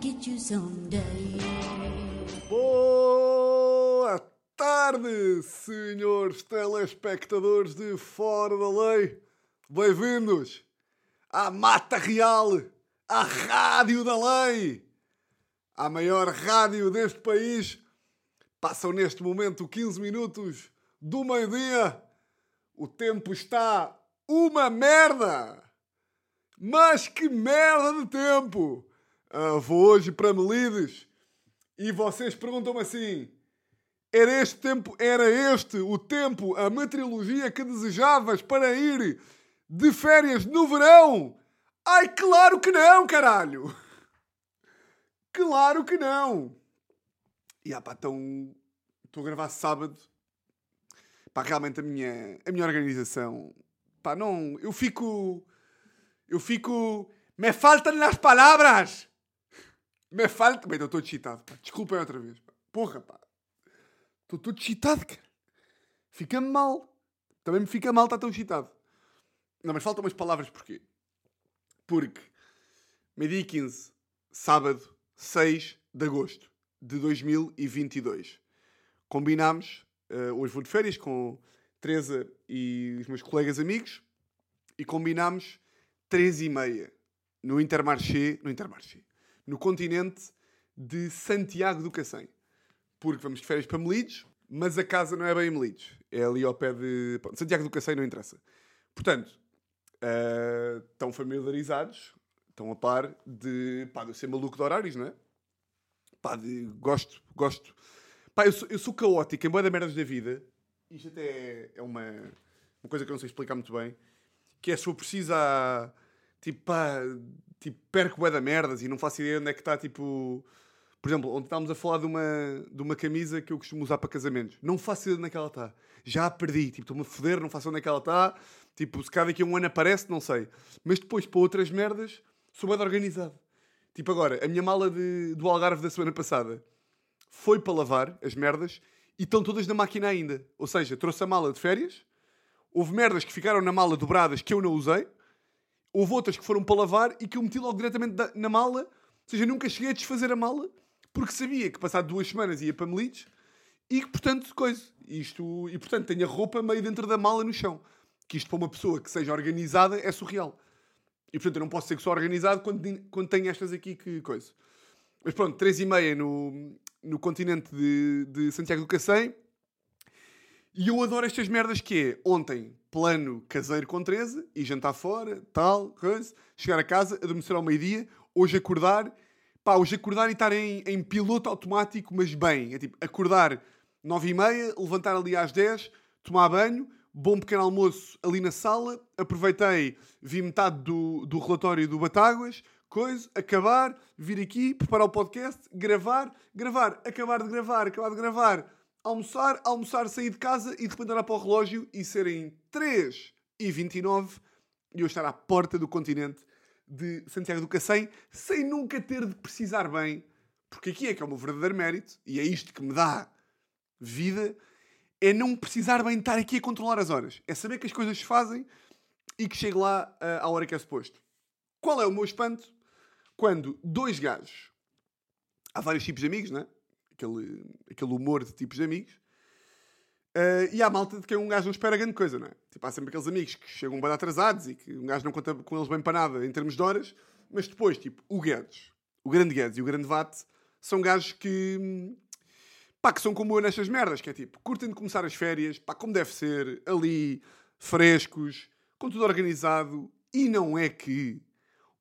get you someday. Boa tarde, senhores telespectadores de Fora da Lei. Bem-vindos à Mata Real, à Rádio da Lei, à maior rádio deste país. Passam neste momento 15 minutos do meio-dia. O tempo está uma merda! Mas que merda de tempo! Ah, vou hoje para Melides e vocês perguntam-me assim: era este tempo, era este o tempo, a meteorologia que desejavas para ir de férias no verão? Ai, claro que não, caralho! Claro que não! E ah, pá, estou a gravar sábado. Pá, realmente a minha, a minha organização. Pá, não. Eu fico. Eu fico. Me faltam as palavras! Me falta. Bem, estou todo excitado, pá. Desculpem outra vez, pá. Porra, pá. Estou todo excitado, cara. Fica-me mal. Também me fica mal estar tão excitado. Não, mas faltam umas palavras porquê? Porque meio-dia e 15, sábado, 6 de agosto de 2022. Combinámos, uh, hoje vou de férias com Teresa e os meus colegas amigos, e combinámos 3 e meia no Intermarché, no Intermarché, no continente de Santiago do Cacém. Porque vamos de férias para Melides, mas a casa não é bem em Melides. É ali ao pé de... Santiago do Cacém não interessa. Portanto, uh, estão familiarizados, estão a par de, pá, de eu ser maluco de horários, não é? Pá, de, gosto, gosto. Pá, eu sou, eu sou caótico em boa da merdas da vida. Isto até é, uma, uma coisa que eu não sei explicar muito bem. Que é se eu preciso. Tipo, pá, tipo, perco bué da merdas e não faço ideia onde é que está, tipo... Por exemplo, onde estávamos a falar de uma, de uma camisa que eu costumo usar para casamentos. Não faço ideia onde é que ela está. Já a perdi. Tipo, estou-me a foder, não faço onde é que ela está. Tipo, se cada daqui a um ano aparece, não sei. Mas depois, para outras merdas, sou bem organizado. Tipo agora, a minha mala de, do Algarve da semana passada foi para lavar, as merdas, e estão todas na máquina ainda. Ou seja, trouxe a mala de férias, houve merdas que ficaram na mala dobradas que eu não usei, houve outras que foram para lavar e que eu meti logo diretamente na mala. Ou seja, nunca cheguei a desfazer a mala, porque sabia que passado duas semanas ia para Melides e que, portanto, coisa. Isto, e, portanto, tenho a roupa meio dentro da mala no chão. Que isto para uma pessoa que seja organizada é surreal. E, portanto, eu não posso ser que sou organizado quando, quando tenho estas aqui que coisa. Mas pronto, três e meia no, no continente de, de Santiago do Cacém. E eu adoro estas merdas que é, ontem, plano caseiro com 13, e jantar fora, tal, coisa, chegar a casa, adormecer ao meio-dia, hoje acordar, pá, hoje acordar e estar em, em piloto automático, mas bem, é tipo, acordar 9 e meia, levantar ali às 10, tomar banho, bom pequeno almoço ali na sala, aproveitei, vi metade do, do relatório do Batáguas, coisa, acabar, vir aqui, preparar o podcast, gravar, gravar, acabar de gravar, acabar de gravar, almoçar, almoçar, sair de casa e de repente olhar para o relógio e serem 3 e 29 e eu estar à porta do continente de Santiago do Cacém sem nunca ter de precisar bem, porque aqui é que é o meu verdadeiro mérito e é isto que me dá vida, é não precisar bem estar aqui a controlar as horas. É saber que as coisas se fazem e que chegue lá ah, à hora que é suposto. Qual é o meu espanto? Quando dois gajos, há vários tipos de amigos, não é? Aquele, aquele humor de tipos de amigos, ah, e há malta de quem um gajo não espera grande coisa, não é? Tipo, há sempre aqueles amigos que chegam bem atrasados e que um gajo não conta com eles bem para nada em termos de horas, mas depois, tipo, o Guedes, o grande Guedes e o grande Vate, são gajos que, pá, que são como eu nestas merdas, que é tipo, curtem de começar as férias, pá, como deve ser, ali, frescos, com tudo organizado, e não é que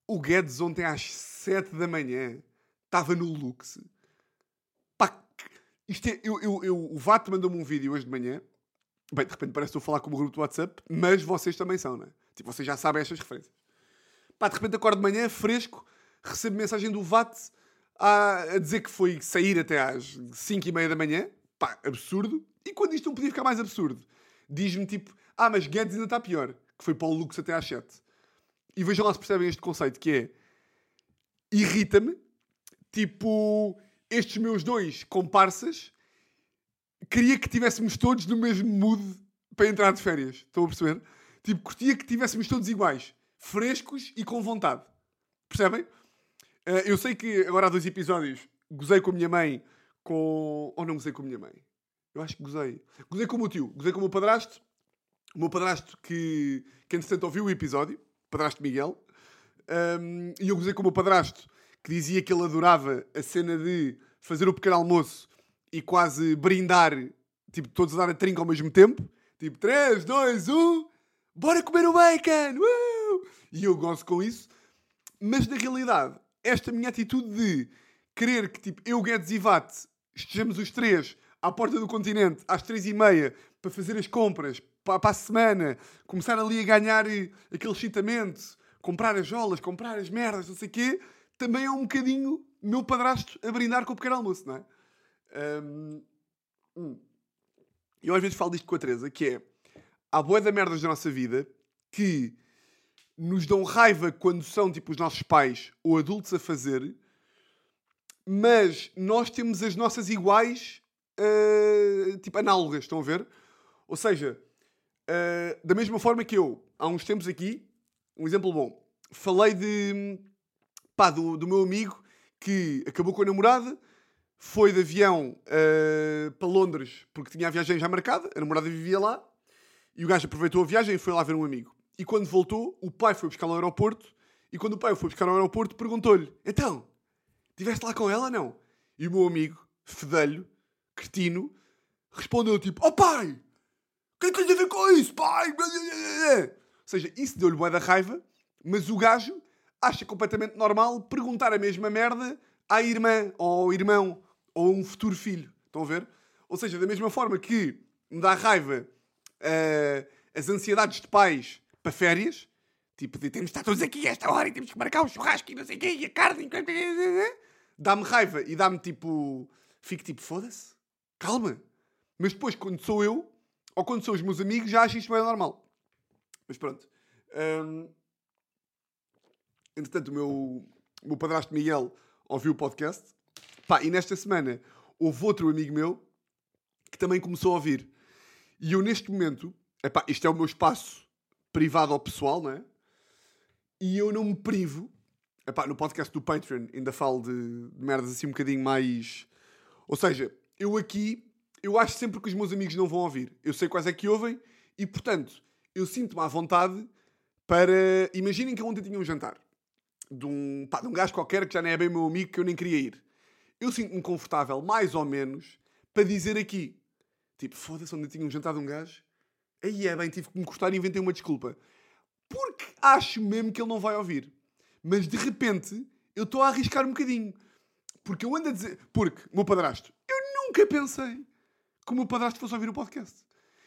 o Guedes ontem às 7 da manhã estava no Lux. Isto é, eu, eu, eu- o Vato mandou-me um vídeo hoje de manhã, bem, de repente parece que estou a falar como grupo do WhatsApp, mas vocês também são, não é? Tipo, vocês já sabem estas referências. Pá, de repente acordo de manhã, fresco, recebo mensagem do VAT a, a dizer que foi sair até às 5 e meia da manhã. Pá, absurdo. E quando isto não podia ficar mais absurdo, diz-me tipo, ah, mas Guedes ainda está pior, que foi para o Lux até às 7. E vejam lá se percebem este conceito, que é, irrita-me, tipo, estes meus dois comparsas, queria que tivéssemos todos no mesmo mood para entrar de férias. Estão a perceber? Tipo, curtia que tivéssemos todos iguais. Frescos e com vontade. Percebem? Eh, eu sei que agora há dois episódios gozei com a minha mãe com. Ou não gozei com a minha mãe? Eu acho que gozei. Gozei com o meu tio, gozei com o meu padrasto. O meu padrasto que, que entretanto ouviu o episódio, padrasto Miguel. Um, e eu gozei com o meu padrasto que dizia que ele adorava a cena de fazer o pequeno almoço e quase brindar, tipo, todos a dar a trinca ao mesmo tempo. Tipo, 3, 2, 1, bora comer o bacon! Uh! E eu gosto com isso. Mas na realidade, esta minha atitude de querer que, tipo, eu, Guedes e Vate estejamos os três à porta do continente às três e meia para fazer as compras para, a semana, começar ali a ganhar eh, aquele excitamento, comprar as jolas, comprar as merdas, não sei o quê, também é um bocadinho meu padrasto a brindar com o pequeno almoço, não é? Um, hum. Eu às vezes falo disto com a Teresa, que é há boa da merdas da nossa vida que nos dão raiva quando são tipo os nossos pais ou adultos a fazer, mas nós temos as nossas iguais, uh, tipo análogas, estão a ver? Ou seja, uh, da mesma forma que eu, há uns tempos aqui, um exemplo bom, falei de pá, do, do meu amigo que acabou com a namorada, foi de avião uh, para Londres porque tinha a viagem já marcada, a namorada vivia lá, e o gajo aproveitou a viagem e foi lá ver um amigo. E quando voltou, o pai foi buscar no aeroporto, e quando o pai foi buscar no aeroporto, perguntou-lhe: Então, estiveste lá com ela não? E o meu amigo, fedelho, cretino, respondeu tipo: Oh pai, o que é que tens a ver com isso, pai? Ou seja, isso deu-lhe boa da raiva, mas o gajo acha completamente normal perguntar a mesma merda à irmã ou ao irmão ou a um futuro filho. Estão a ver? Ou seja, da mesma forma que me dá raiva uh, as ansiedades de pais para férias, tipo de temos de estar todos aqui a esta hora e temos que marcar o churrasco e não sei o quê, e a carne, dá-me raiva e dá-me tipo. Fico tipo, foda-se, calma. Mas depois, quando sou eu, ou quando são os meus amigos, já acho isto bem normal. Mas pronto. Um, entretanto, o meu, o meu padrasto Miguel ouviu o podcast. Pá, e nesta semana houve outro amigo meu que também começou a ouvir. E eu, neste momento, epá, isto é o meu espaço privado ou pessoal, não é? E eu não me privo. Epá, no podcast do Patreon ainda falo de, de merdas assim um bocadinho mais. Ou seja, eu aqui, eu acho sempre que os meus amigos não vão ouvir. Eu sei quais é que ouvem e, portanto, eu sinto-me à vontade para. Imaginem que ontem tinha um jantar de um, pá, de um gajo qualquer que já nem é bem meu amigo, que eu nem queria ir. Eu sinto-me confortável, mais ou menos, para dizer aqui. Tipo, foda-se, onde eu tinha um jantar de um gajo. Aí é bem, tive que me cortar e inventei uma desculpa. Porque acho mesmo que ele não vai ouvir. Mas de repente, eu estou a arriscar um bocadinho. Porque eu ando a dizer. Porque, meu padrasto, eu nunca pensei que o meu padrasto fosse ouvir o podcast.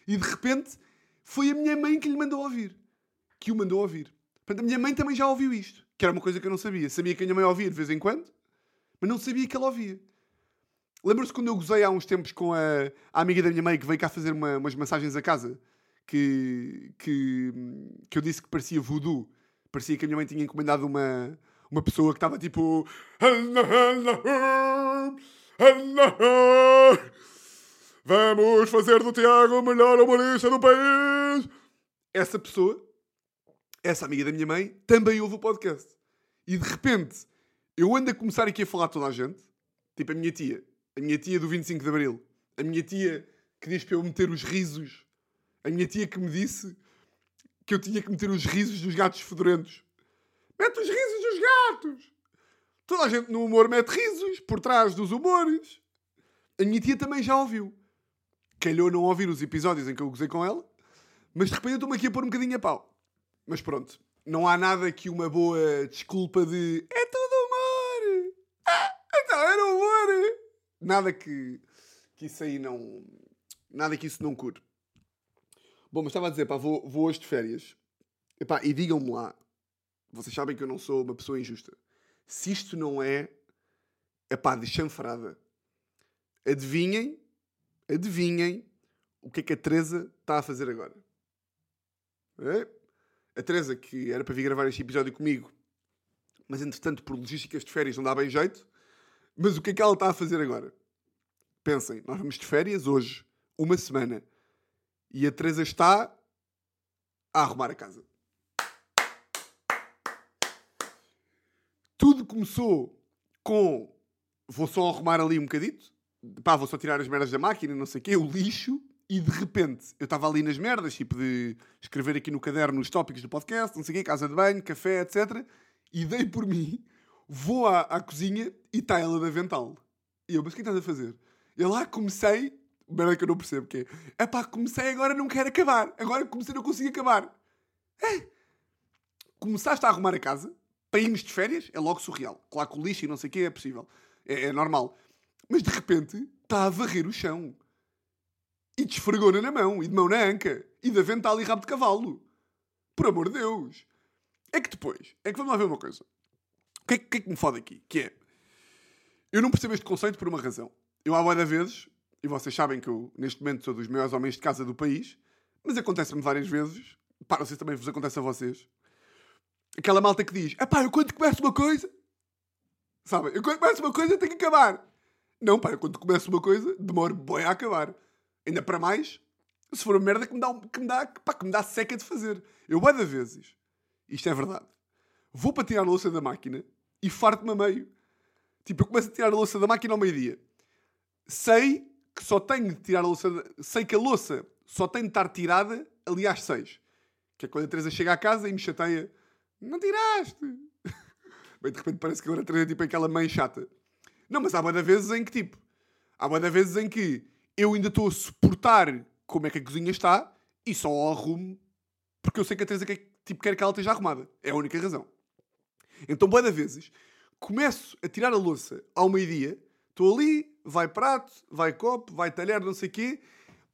E de repente, foi a minha mãe que lhe mandou ouvir. Que o mandou ouvir. Portanto, a minha mãe também já ouviu isto. Que era uma coisa que eu não sabia. Sabia que a minha mãe ouvia de vez em quando, mas não sabia que ela ouvia. Lembro-se quando eu gozei há uns tempos com a, a, amiga da minha mãe que veio cá fazer uma, umas massagens a casa, que, que, que eu disse que parecia voodoo. Parecia que a minha mãe tinha encomendado uma, uma pessoa que estava tipo. Vamos fazer do Tiago o melhor humorista do país! Essa pessoa essa amiga da minha mãe também ouve o podcast. E de repente, eu ando a começar aqui a falar a toda a gente. Tipo a minha tia. A minha tia do 25 de Abril. A minha tia que diz para eu meter os risos. A minha tia que me disse que eu tinha que meter os risos dos gatos fedorentos. Mete os risos dos gatos! Toda a gente no humor mete risos por trás dos humores. A minha tia também já ouviu. Calhou não ouvir os episódios em que eu gozei com ela, mas de repente eu estou-me aqui a pôr um bocadinho a pau. Mas pronto, não há nada que uma boa desculpa de é tudo humor! Ah, então era humor! Nada que, que isso aí não. Nada que isso não cure. Bom, mas estava a dizer, pá, vou, vou hoje de férias. E digam-me lá, vocês sabem que eu não sou uma pessoa injusta. Se isto não é, epá, de chanfrada, adivinhem, adivinhem o que é que a Teresa está a fazer agora. É? A Teresa, que era para vir gravar este episódio comigo, mas entretanto, por logísticas de férias, não dá bem jeito. Mas o que é que ela está a fazer agora? Pensem, nós vamos de férias hoje, uma semana, e a Teresa está a arrumar a casa. Tudo começou com vou só arrumar ali um bocadito, pá, vou só tirar as merdas da máquina, não sei o quê, o lixo, e de repente eu estava ali nas merdas, tipo de escrever aqui no caderno os tópicos do podcast, não sei o quê, casa de banho, café, etc. E dei por mim, vou à, à cozinha e está ela de avental. E eu, mas o que é estás a fazer? Eu lá comecei, merda que eu não percebo que é pá, comecei agora não quero acabar, agora comecei não consigo acabar. É. Começaste a arrumar a casa, para irmos de férias, é logo surreal. Claro que o lixo e não sei o quê é possível, é, é normal. Mas de repente está a varrer o chão e de esfregona na mão, e de mão na anca, e de avental e rabo de cavalo. Por amor de Deus. É que depois, é que vamos lá ver uma coisa. O que é, que, é que me fode aqui? Que é, eu não percebo este conceito por uma razão. Eu há boa vezes, e vocês sabem que eu neste momento sou dos maiores homens de casa do país, mas acontece-me várias vezes, sei se também vos acontece a vocês, aquela malta que diz, pá, eu quando começo uma coisa, sabe, eu quando começo uma coisa tenho que acabar. Não, pá, eu quando começo uma coisa, demoro bem a acabar. Ainda para mais, se for uma merda que me dá, que me dá, pá, que me dá seca de fazer. Eu, bué de vezes, isto é verdade, vou para tirar a louça da máquina e farto-me a meio. Tipo, eu começo a tirar a louça da máquina ao meio-dia. Sei que só tenho de tirar a louça... Sei que a louça só tem de estar tirada ali às seis. Que é quando a Teresa chega à casa e me chateia. Não tiraste! Bem, de repente parece que agora a Teresa é tipo aquela mãe chata. Não, mas há boa vezes em que, tipo... Há boa vezes em que eu ainda estou a suportar como é que a cozinha está e só arrumo porque eu sei que a Teresa quer, tipo, quer que ela esteja arrumada. É a única razão. Então, boa vezes, começo a tirar a louça ao meio-dia, estou ali, vai prato, vai copo, vai talher, não sei o quê,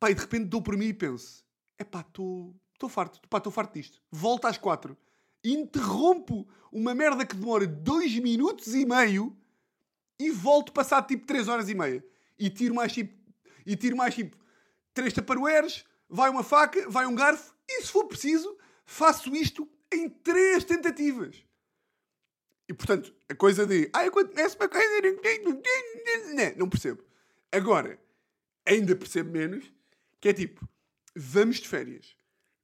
pá, e de repente dou por mim e penso, é pá, estou farto, pá, estou farto disto. Volto às quatro. Interrompo uma merda que demora dois minutos e meio e volto passar tipo três horas e meia. E tiro mais tipo e tiro mais tipo três taparoeiros, vai uma faca, vai um garfo, e se for preciso, faço isto em três tentativas. E portanto, a coisa de ah, conheço uma coisa, não percebo. Agora, ainda percebo menos, que é tipo, vamos de férias.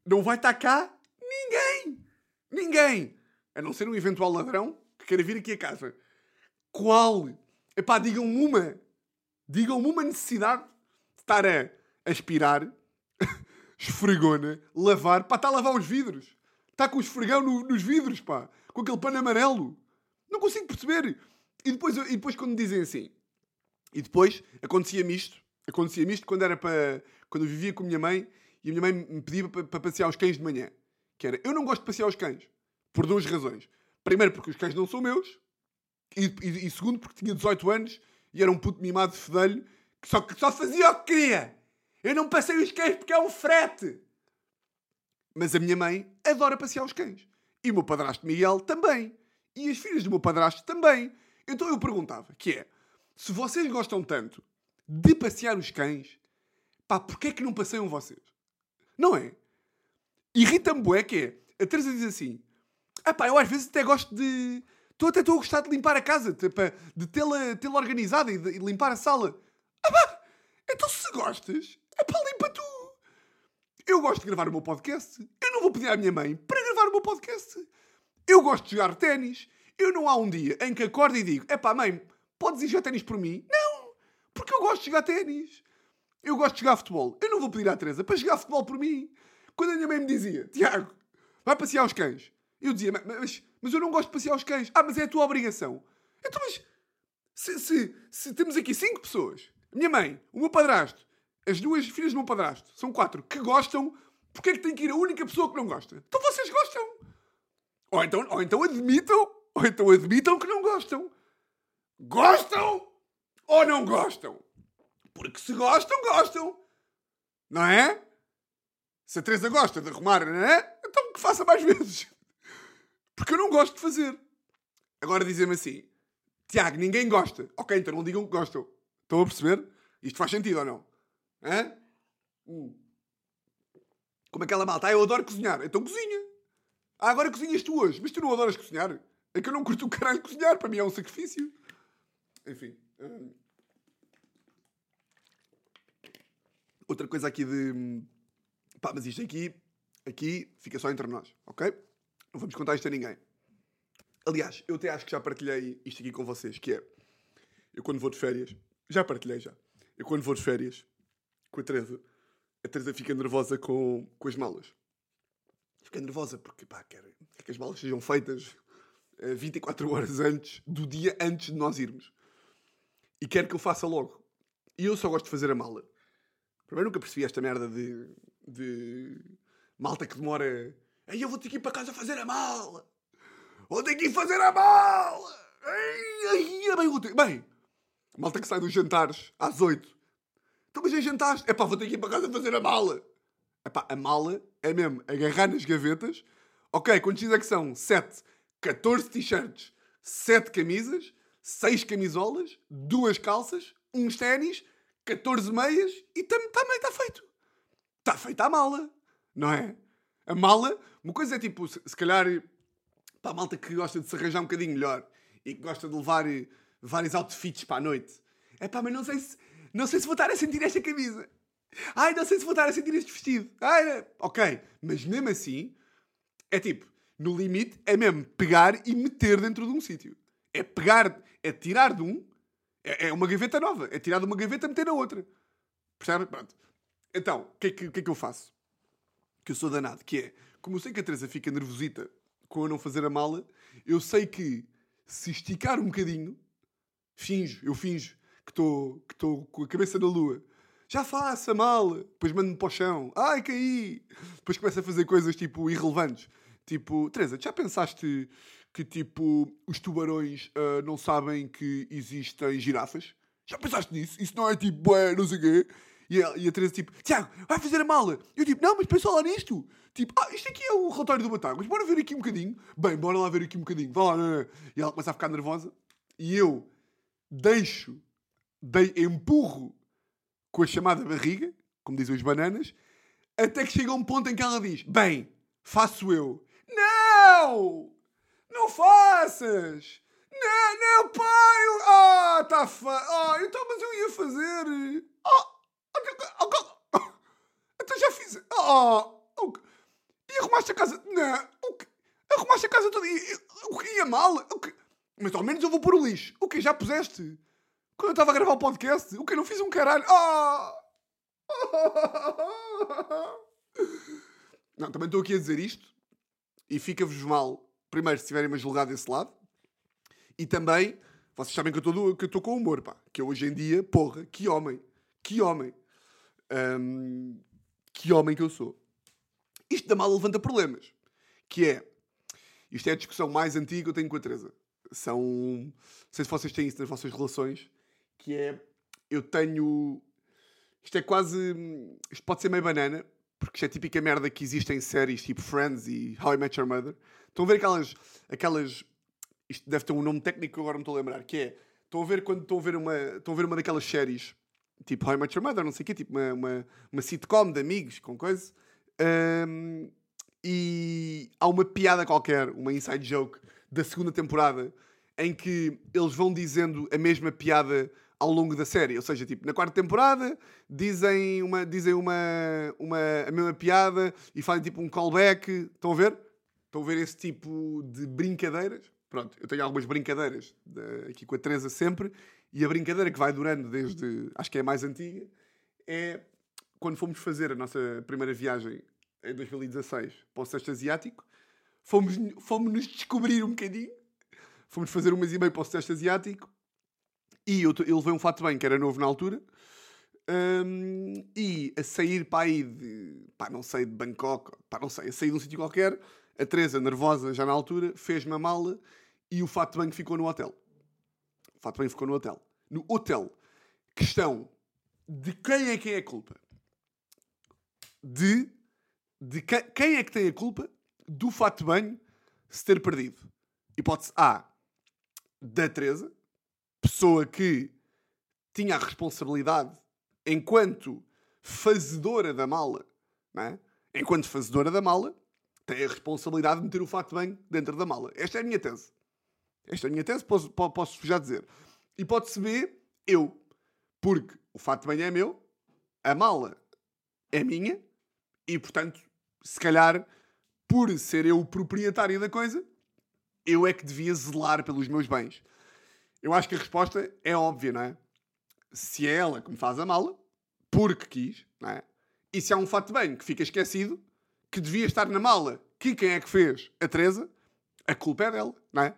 Não vai estar cá ninguém. Ninguém. A não ser um eventual ladrão que queira vir aqui a casa. Qual? Epá, digam-me uma. Digam-me uma necessidade estar a aspirar, esfregona, lavar, pá, está a lavar os vidros. Está com o esfregão no, nos vidros, pá, com aquele pano amarelo. Não consigo perceber. E depois, e depois quando dizem assim, e depois acontecia-me isto, acontecia-me isto quando era para, quando eu vivia com a minha mãe e a minha mãe me pedia para, para passear os cães de manhã. Que era, eu não gosto de passear os cães. Por duas razões. Primeiro, porque os cães não são meus. E, e, e segundo, porque tinha 18 anos e era um puto mimado de fedelho só que só fazia o que queria. Eu não passei os cães porque é um frete. Mas a minha mãe adora passear os cães. E o meu padrasto Miguel também. E as filhas do meu padrasto também. Então eu perguntava, que é, se vocês gostam tanto de passear os cães, pá, porquê é que não passeiam vocês? Não é? Irrita-me bué que é, a Teresa diz assim, ah pá, eu às vezes até gosto de... Estou até estou a gostar de limpar a casa, de tê-la tê organizada e de limpar a sala. Ah, então se gostas, é para limpa tu. Eu gosto de gravar o meu podcast. Eu não vou pedir à minha mãe para gravar o meu podcast. Eu gosto de jogar ténis. Eu não há um dia em que acordo e digo: é pá, mãe, podes ir jogar ténis por mim? Não, porque eu gosto de jogar ténis. Eu gosto de jogar futebol. Eu não vou pedir à Teresa para jogar futebol por mim. Quando a minha mãe me dizia: Tiago, vai passear os cães. Eu dizia: mas, mas eu não gosto de passear os cães. Ah, mas é a tua obrigação. Então, mas se, se, se temos aqui cinco pessoas minha mãe, o meu padrasto, as duas filhas do meu padrasto, são quatro, que gostam, porque é que tem que ir a única pessoa que não gosta? Então vocês gostam. Ou então, ou então admitam, ou então admitam que não gostam. Gostam ou não gostam? Porque se gostam, gostam. Não é? Se a Teresa gosta de arrumar, não é? Então que faça mais vezes. Porque eu não gosto de fazer. Agora dizem-me assim, Tiago, ninguém gosta. Ok, então não digam que gostam. Estão a perceber? Isto faz sentido ou não? Hã? Hum. Como aquela malta. Ah, eu adoro cozinhar. Então cozinha. Ah, agora cozinhas tu hoje. Mas tu não adoras cozinhar? É que eu não curto o caralho cozinhar. Para mim é um sacrifício. Enfim. Hum. Outra coisa aqui de... Pá, mas isto aqui... Aqui fica só entre nós, ok? Não vamos contar isto a ninguém. Aliás, eu até acho que já partilhei isto aqui com vocês, que é... Eu quando vou de férias... Já partilhei, já. Eu quando vou de férias com a Teresa, a Teresa fica nervosa com, com as malas. Fica nervosa porque, pá, quer, que as malas sejam feitas eh, 24 horas antes do dia antes de nós irmos. E quer que eu faça logo. E eu só gosto de fazer a mala. Primeiro nunca percebi esta merda de, de malta que demora. Aí eu vou ter que ir para casa fazer a mala. Vou ter que ir fazer a mala. Ai, ai, é bem, bem, malta que sai dos jantares às 8. Então, mas já jantaste? É pá, vou ter que ir para casa fazer a mala. É pá, a mala é mesmo agarrar nas gavetas. Ok, quantos é que são? 7. 14 t-shirts, 7 camisas, 6 camisolas, 2 calças, uns ténis, 14 meias e também está feito. Está feita a mala, não é? A mala, uma coisa é tipo, se, se calhar, para a malta que gosta de se arranjar um bocadinho melhor e que gosta de levar eh, vários outfits para a noite. É pá, mas não sei se, não sei se vou estar a sentir esta camisa. Ai, não sei se vou estar a sentir este vestido. Ai, ok, mas mesmo assim, é tipo, no limite, é mesmo pegar e meter dentro de um sítio. É pegar, é tirar de um, é, é uma gaveta nova. É tirar de uma gaveta e meter na outra. Percebe? Pronto. Então, o que, é que, que é que eu faço? Que eu sou danado. Que é, como eu sei que a Teresa fica nervosita com eu não fazer a mala, eu sei que se esticar um bocadinho, finjo, eu finjo que estou que com a cabeça na lua. Já faço a mala. Depois mando-me para o chão. Ai, caí. Depois começo a fazer coisas tipo irrelevantes. Tipo, Teresa, já pensaste que tipo os tubarões uh, não sabem que existem girafas? Já pensaste nisso? Isso não é tipo, bué, não sei o quê. E a, e a Teresa tipo, Tiago, vai fazer a mala. Eu tipo, não, mas pensa lá nisto. Tipo, ah, isto aqui é o relatório do Batalha, mas bora ver aqui um bocadinho. Bem, bora lá ver aqui um bocadinho. Vá lá, não, não. E ela começa a ficar nervosa. E eu deixo, dei, empurro com a chamada barriga, como dizem os bananas, até que chega um ponto em que ela diz, bem, faço eu. Não! Não faças! Não, não, pai! Ah, tá fa... Ah, então, mas eu ia fazer... Ah, então já fiz... Ah, e arrumaste a casa... Não, arrumaste a casa toda... O que ia mal? O que... Mas ao menos eu vou pôr o lixo. O que já puseste? Quando eu estava a gravar o podcast? O que não fiz um caralho? Ah! Não, também estou aqui a dizer isto e fica-vos mal, primeiro, se estiverem-me a julgar desse lado, e também, vocês sabem que eu estou com humor, pá. Que eu hoje em dia, porra, que homem, que homem, um, que homem que eu sou. Isto da mal levanta problemas, que é, isto é a discussão mais antiga que eu tenho com a Teresa. São, não sei se vocês têm isso nas vossas relações, que é, eu tenho, isto é quase, isto pode ser meio banana, porque isto é típica merda que existe em séries tipo Friends e How I Met Your Mother. Estão a ver aquelas. aquelas isto deve ter um nome técnico que agora me estou a lembrar, que é. Estão a ver quando estão a ver uma, estão a ver uma daquelas séries, tipo How I Met Your Mother, não sei o quê, tipo uma, uma, uma sitcom de amigos, com coisa. Um, e há uma piada qualquer, uma inside joke da segunda temporada, em que eles vão dizendo a mesma piada ao longo da série. Ou seja, tipo, na quarta temporada dizem uma, dizem uma, uma, a mesma piada e fazem tipo um callback. Estão a ver? Estão a ver esse tipo de brincadeiras? Pronto, eu tenho algumas brincadeiras de, aqui com a Teresa sempre. E a brincadeira que vai durando desde, acho que é a mais antiga, é quando fomos fazer a nossa primeira viagem em 2016 para o Sudeste Asiático, fomos, fomos nos descobrir um bocadinho. Fomos fazer um mês e meio para o Sudeste Asiático e eu, eu levei um fato bem que era novo na altura. Um, e a sair para aí de, pá, não sei, de Bangkok, pá, não sei, a sair de um sítio qualquer, a Teresa, nervosa já na altura, fez-me a mala e o fato bem ficou no hotel. O fato bem ficou no hotel. No hotel. Questão de quem é que é a culpa? De, de que, quem é que tem a culpa do fato bem se ter perdido? Hipótese A, da Teresa, pessoa que tinha a responsabilidade, enquanto fazedora da mala, é? enquanto fazedora da mala, tem a responsabilidade de meter o fato bem dentro da mala. Esta é a minha tese. Esta é a minha tese, posso, posso já dizer. E pode-se ver eu. Porque o fato bem é meu, a mala é minha, e portanto, se calhar, por ser eu o proprietário da coisa, eu é que devia zelar pelos meus bens. Eu acho que a resposta é óbvia, não é? Se é ela que me faz a mala, porque quis, não é? E se há um fato de banho que fica esquecido, que devia estar na mala, que quem é que fez? A Teresa, a culpa é dela, não é?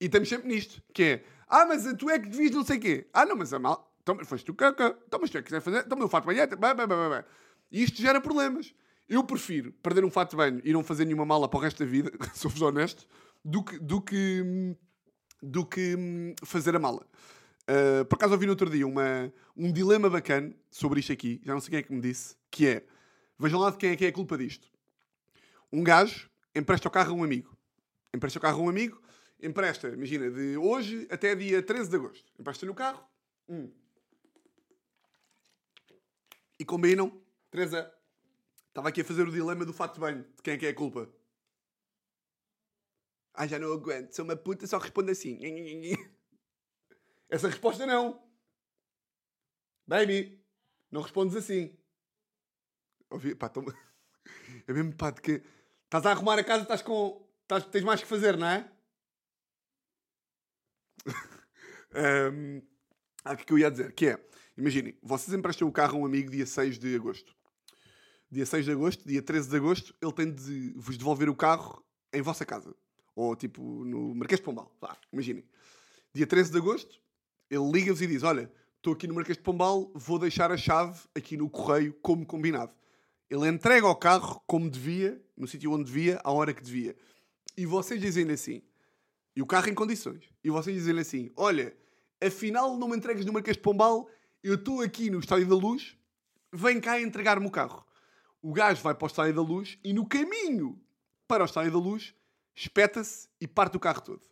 E estamos sempre nisto, que é, ah, mas tu é que devias não sei quê. Ah, não, mas a mala, então, foste tu que, então, mas tu é que quiser fazer, então, meu fato de banho é, blá, blá, blá, blá. E isto gera problemas. Eu prefiro perder um fato de banho e não fazer nenhuma mala para o resto da vida, sou-vos honesto, do que, do que, do que hum, fazer a mala. Uh, por acaso ouvi no outro dia uma, um dilema bacana sobre isto aqui, já não sei quem é que me disse, que é, vejam lá de quem é que é a culpa disto. Um gajo empresta o carro a um amigo. Empresta o carro a um amigo, empresta, imagina, de hoje até dia 13 de agosto. Empresta-lhe o carro. Hum. E combinam. Teresa, estava aqui a fazer o dilema do fato de banho. De quem é que é a culpa? Ah, já não aguento. Sou uma puta, só responde assim. Essa resposta não. Baby, não respondes assim. Ouvi, pá, tô... É mesmo, pá, de que... Estás a arrumar a casa, estás com... Estás... Tens mais que fazer, não é? um... Ah, o que eu ia dizer? Que é, imaginem, vocês emprestam o carro a um amigo dia 6 de agosto. Dia 6 de agosto, dia 13 de agosto, ele tem de vos devolver o carro em vossa casa. Ou tipo no Marquês de Pombal. Vá, imaginem. Dia 13 de agosto, ele liga-vos e diz: Olha, estou aqui no Marquês de Pombal, vou deixar a chave aqui no correio, como combinado. Ele entrega o carro como devia, no sítio onde devia, à hora que devia. E vocês dizem assim, e o carro em condições, e vocês dizem assim: Olha, afinal não me entregues no Marquês de Pombal, eu estou aqui no Estádio da Luz, vem cá entregar-me o carro. O gajo vai para o Estádio da Luz e no caminho para o Estádio da Luz espeta-se e parte o carro todo.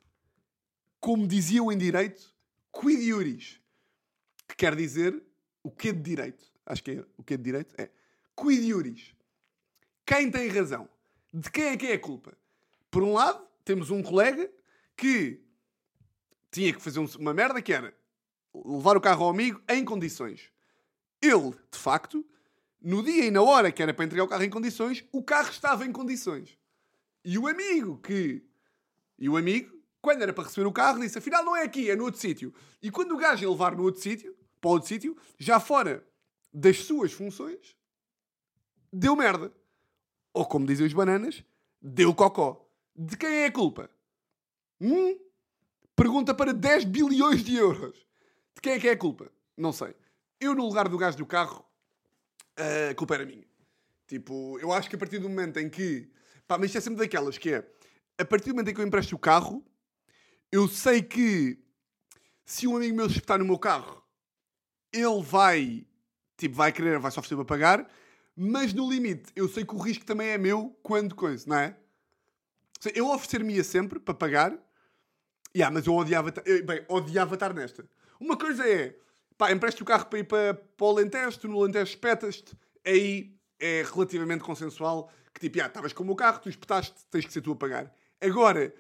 Como diziam em direito, quid iuris, que quer dizer o que de direito. Acho que é o que de direito? É. Quid iuris. Quem tem razão? De quem é que é a culpa? Por um lado, temos um colega que tinha que fazer uma merda que era levar o carro ao amigo em condições. Ele, de facto, no dia e na hora que era para entregar o carro em condições, o carro estava em condições. E o amigo que. E o amigo, quando era para receber o carro, disse: afinal não é aqui, é no outro sítio. E quando o gajo ia levar no outro sítio, para outro sítio, já fora das suas funções, deu merda. Ou como dizem os bananas, deu cocó. De quem é a culpa? Hum? Pergunta para 10 bilhões de euros. De quem é que é a culpa? Não sei. Eu, no lugar do gajo do carro, a culpa era minha. Tipo, eu acho que a partir do momento em que. Pá, mas isto é sempre daquelas que é. A partir do momento em que eu empresto o carro, eu sei que se um amigo meu se espetar no meu carro, ele vai. Tipo, vai querer, vai só oferecer para pagar, mas no limite, eu sei que o risco também é meu quando coisa, não é? Eu oferecer-me-ia sempre para pagar, Yeah, mas eu odiava, bem, odiava estar nesta. Uma coisa é, pá, empreste o carro para ir para, para o Alentejo, tu no Alentejo espetas-te, aí é relativamente consensual, que tipo, ah, estavas com o meu carro, tu espetaste, tens que ser tu a pagar. Agora,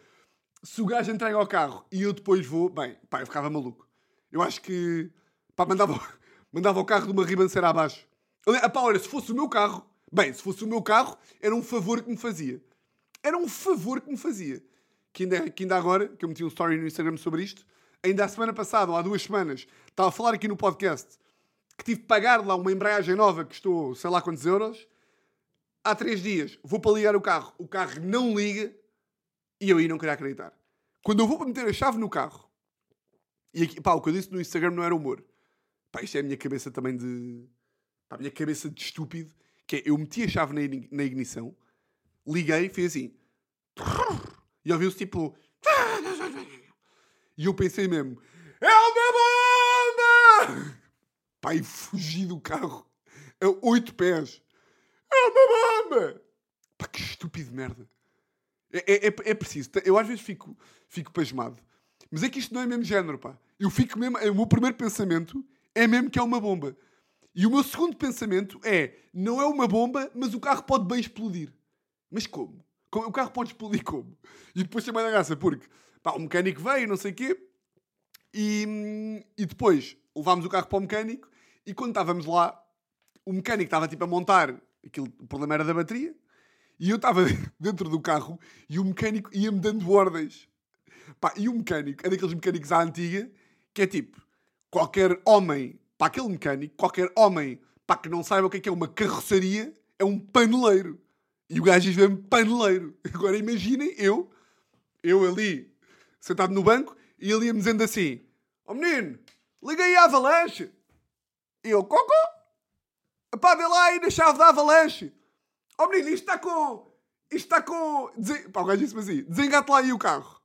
se o gajo entrega ao carro e eu depois vou, bem, pá, eu ficava maluco. Eu acho que, pá, mandava, mandava o carro de uma ribanceira abaixo. Ah, pá, olha, se fosse o meu carro, bem, se fosse o meu carro, era um favor que me fazia. Era um favor que me fazia que ainda, que ainda agora, que eu meti um story no Instagram sobre isto, ainda a semana passada, ou há duas semanas, estava a falar aqui no podcast que tive de pagar lá uma embreagem nova que custou sei lá quantos euros. Há três dias vou para ligar o carro, o carro não liga e eu aí não queria acreditar. Quando eu vou para meter a chave no carro, e aqui, pá, o que eu disse no Instagram não era humor. Pá, isto é a minha cabeça também de. Pá, a minha cabeça de estúpido. Que é, eu meti a chave na, ignição, liguei, fiz assim. E ouviu-se tipo. E eu pensei mesmo: É uma bomba! Pai, fugi do carro a oito pés. É uma bomba! Pá, que estúpido merda. É, é, é, é, preciso. Eu às vezes fico, fico pasmado. Mas é que isto não é mesmo género, pá. Eu fico mesmo. O meu primeiro pensamento é mesmo que é uma bomba. E o meu segundo pensamento é: não é uma bomba, mas o carro pode bem explodir. Mas como? O carro pode explodir como? E depois mais a graça, porque pá, o mecânico veio, não sei o quê, e, e depois levámos o carro para o mecânico, e quando estávamos lá, o mecânico estava tipo a montar, aquilo, o problema era da bateria, e eu estava dentro do carro e o mecânico ia-me dando ordens Pá, e o mecânico é daqueles mecânicos à antiga que é tipo, qualquer homem, para aquele mecânico, qualquer homem pá, que não saiba o que é, que é uma carroçaria é um paneleiro. E o gajo diz mesmo paneleiro. Agora imaginem eu, eu ali, sentado no banco, e ele ia-me dizendo assim: Ó oh, menino, liga aí a avalanche. E eu, cocô? Pá, vê lá aí na chave da avalanche. Ó oh, menino, isto está com. Isto está com. Desen... Pá, o gajo disse-me assim: desengate lá aí o carro.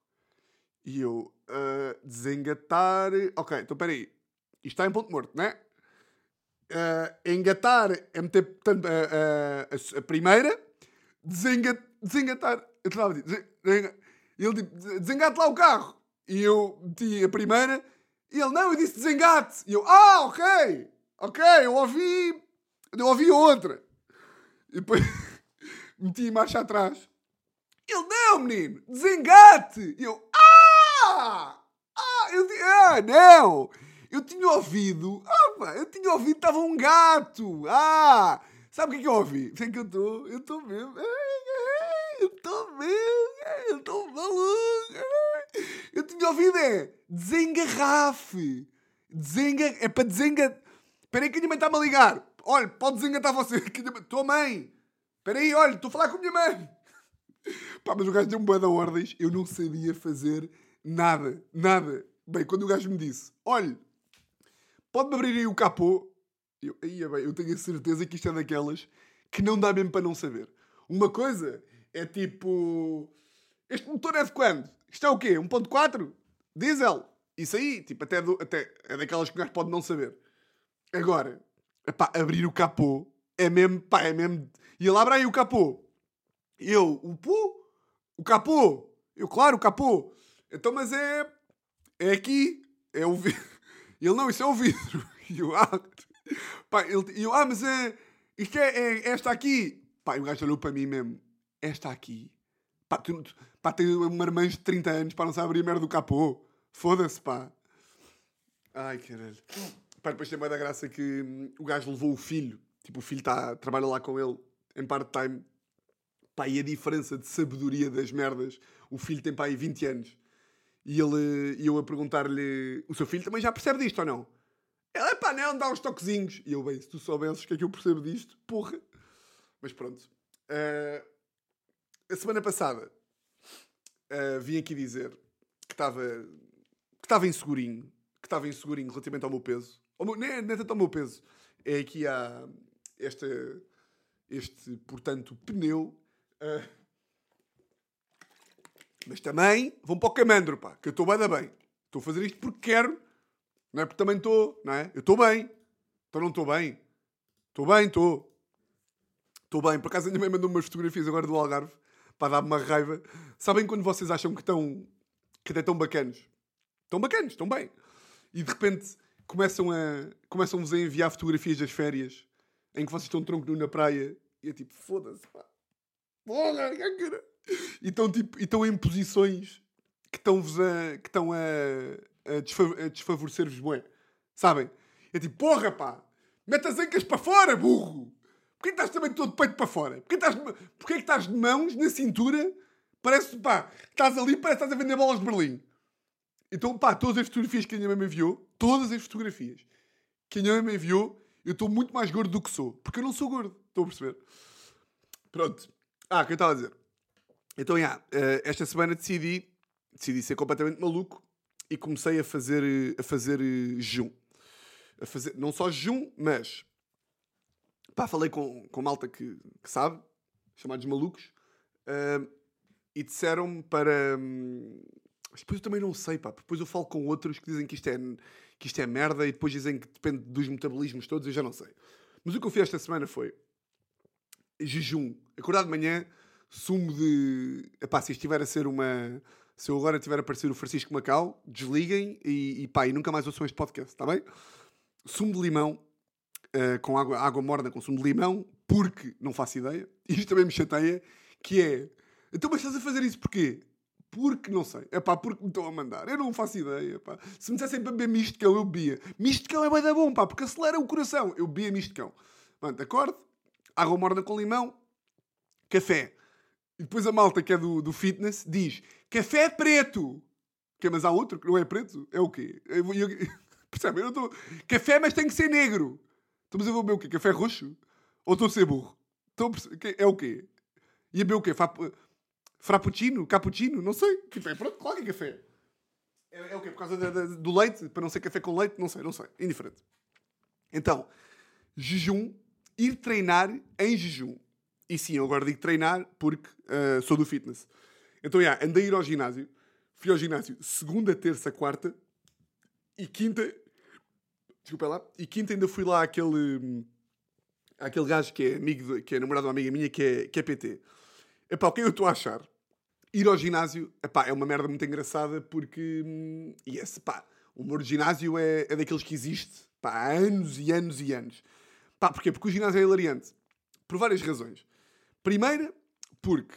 E eu, uh, desengatar. Ok, então peraí. Isto está em ponto morto, não é? Uh, engatar é meter uh, uh, a, a, primeira, desengat, desengatar. Eu estava a dizer, ele tipo, desengate lá o carro. E eu meti a primeira, e ele, não, eu disse desengate. E eu, ah, ok, ok, eu ouvi, eu ouvi outra. E depois meti marcha atrás. Ele, não, menino, desengate. E eu, ah, ah, eu ah, não. Eu tinha ouvido. Ah, eu tinha ouvido estava um gato. Ah! Sabe o que é que eu ouvi? Sei que eu estou. Eu estou mesmo. Eu estou mesmo. Eu estou maluco. Eu tinha ouvido é. Desengarrafe. Desenga... É para desengatar. Espera aí que a minha mãe está-me a ligar. Olha, pode desengatar você. Tua mãe. Espera aí, olha, estou a falar com a minha mãe. Pá, mas o gajo deu-me boa de ordens. Eu não sabia fazer nada. Nada. Bem, quando o gajo me disse, olha, Pode-me abrir aí o capô? Eu, aí, bem, eu tenho a certeza que isto é daquelas que não dá mesmo para não saber. Uma coisa é tipo. Este motor é de quando? Isto é o quê? 1.4? Diesel? Isso aí, tipo, até, do, até é daquelas que o gajo pode não saber. Agora, epá, abrir o capô é mesmo, pá, é mesmo. E ele abre aí o capô. Eu, o pô? O capô? Eu, claro, o capô. Então, mas é. É aqui. É o. E ele, não, isso é o vidro. E eu, ah, pá, ele, eu, ah mas é, isto é, é esta aqui. Pá, e o gajo olhou para mim mesmo, esta aqui. Pá, tu, pá, tem uma irmã de 30 anos, para não saber abrir a merda do capô. Foda-se, pá. Ai, caralho. Pá, depois tem mais da graça que hum, o gajo levou o filho. Tipo, o filho tá, trabalha lá com ele em part-time. Pá, e a diferença de sabedoria das merdas. O filho tem, pá, aí 20 anos. E ele, e eu a perguntar-lhe: O seu filho também já percebe disto ou não? Ele, pá, não, dá uns toquezinhos. E eu, bem, se tu soubesses que é que eu percebo disto, porra. Mas pronto. Uh, a semana passada uh, vim aqui dizer que estava que estava insegurinho. Que estava insegurinho relativamente ao meu peso. Ao meu, nem, nem tanto ao meu peso. É aqui há esta, este, portanto, pneu. Uh, mas também vão para o camandro, pá, que eu estou bem da bem. Estou a fazer isto porque quero, não é porque também estou, não é? Eu estou bem. Então não estou bem. Estou bem, estou. Estou bem. Por acaso a minha mãe mandou umas fotografias agora do Algarve para dar-me uma raiva. Sabem quando vocês acham que estão que até estão bacanos? Estão bacanos, estão bem. E de repente começam a começam-vos a enviar fotografias das férias em que vocês estão tronco nu na praia e é tipo, foda-se, pá. Porra, cara. E estão, tipo, estão em posições que estão-vos a, que estão a, a, desfavorecer-vos, bué. Sabem? É tipo, porra, pá, mete as ancas para fora, burro! Porquê estás também todo peito para fora? Porquê, estás, porquê que estás de mãos na cintura? Parece, pá, estás ali, parece que estás a vender bolas de Berlim. Então, pá, todas as fotografias que a minha mãe me enviou, todas as fotografias que a minha mãe me enviou, eu estou muito mais gordo do que sou. Porque eu não sou gordo. Estão a perceber? Pronto. Ah, o que eu estava a dizer? Então, yeah, esta semana decidi, decidi ser completamente maluco e comecei a fazer, a fazer uh, jejum. A fazer, não só jejum, mas pá, falei com, com malta que, que sabe, chamados malucos, uh, e disseram-me para. Um, depois eu também não sei, pá, depois eu falo com outros que dizem que isto, é, que isto é merda e depois dizem que depende dos metabolismos todos, eu já não sei. Mas o que eu fiz esta semana foi jejum. Acordar de manhã, sumo de. Epá, se estiver a ser uma. Se eu agora estiver a aparecer o Francisco Macau, desliguem e, e pá, e nunca mais ouçam este podcast, está bem? Sumo de limão, uh, com água, água morna com sumo de limão, porque não faço ideia, isto também me chateia, que é. Então, mas estás a fazer isso porquê? Porque não sei. É pá, porque me estão a mandar. Eu não faço ideia, pá. Se me dissessem para beber misto cão, eu bebia. Misto cão é bem da bom, pá, porque acelera o coração. Eu bebia misto cão. Acorde? Água morna com limão, café. E depois a malta que é do, do fitness diz café preto. Que, mas há outro que não é preto? É o quê? Eu, eu, percebe? Eu não estou... Café, mas tem que ser negro. Estamos a ver o quê? Café roxo? Ou estou a ser burro? Estou É o quê? E a beber o quê? Frappuccino? Cappuccino? Não sei. Tipo, é pronto, claro que é café. É, é o quê? Por causa da- da- do leite? Para não ser café com leite? Não sei, não sei. Indiferente. Então, jejum, ir treinar em jejum. E sim, eu agora digo treinar porque ah, sou do fitness. Então, já, andei a ir ao ginásio. Fui ao ginásio segunda, terça, quarta e quinta. Desculpa lá. E quinta ainda fui lá àquele. hum, àquele gajo que é, amigo de- que é namorado de uma amiga minha que é, que é PT. Epá, o que é que eu estou a achar? Ir ao ginásio, epá, é uma merda muito engraçada porque, hum, yes, pá, o humor de ginásio é, é daqueles que existe, pá, há anos e anos e anos. Pá, porquê? Porque o ginásio é hilariante. Por várias razões. Primeira, porque,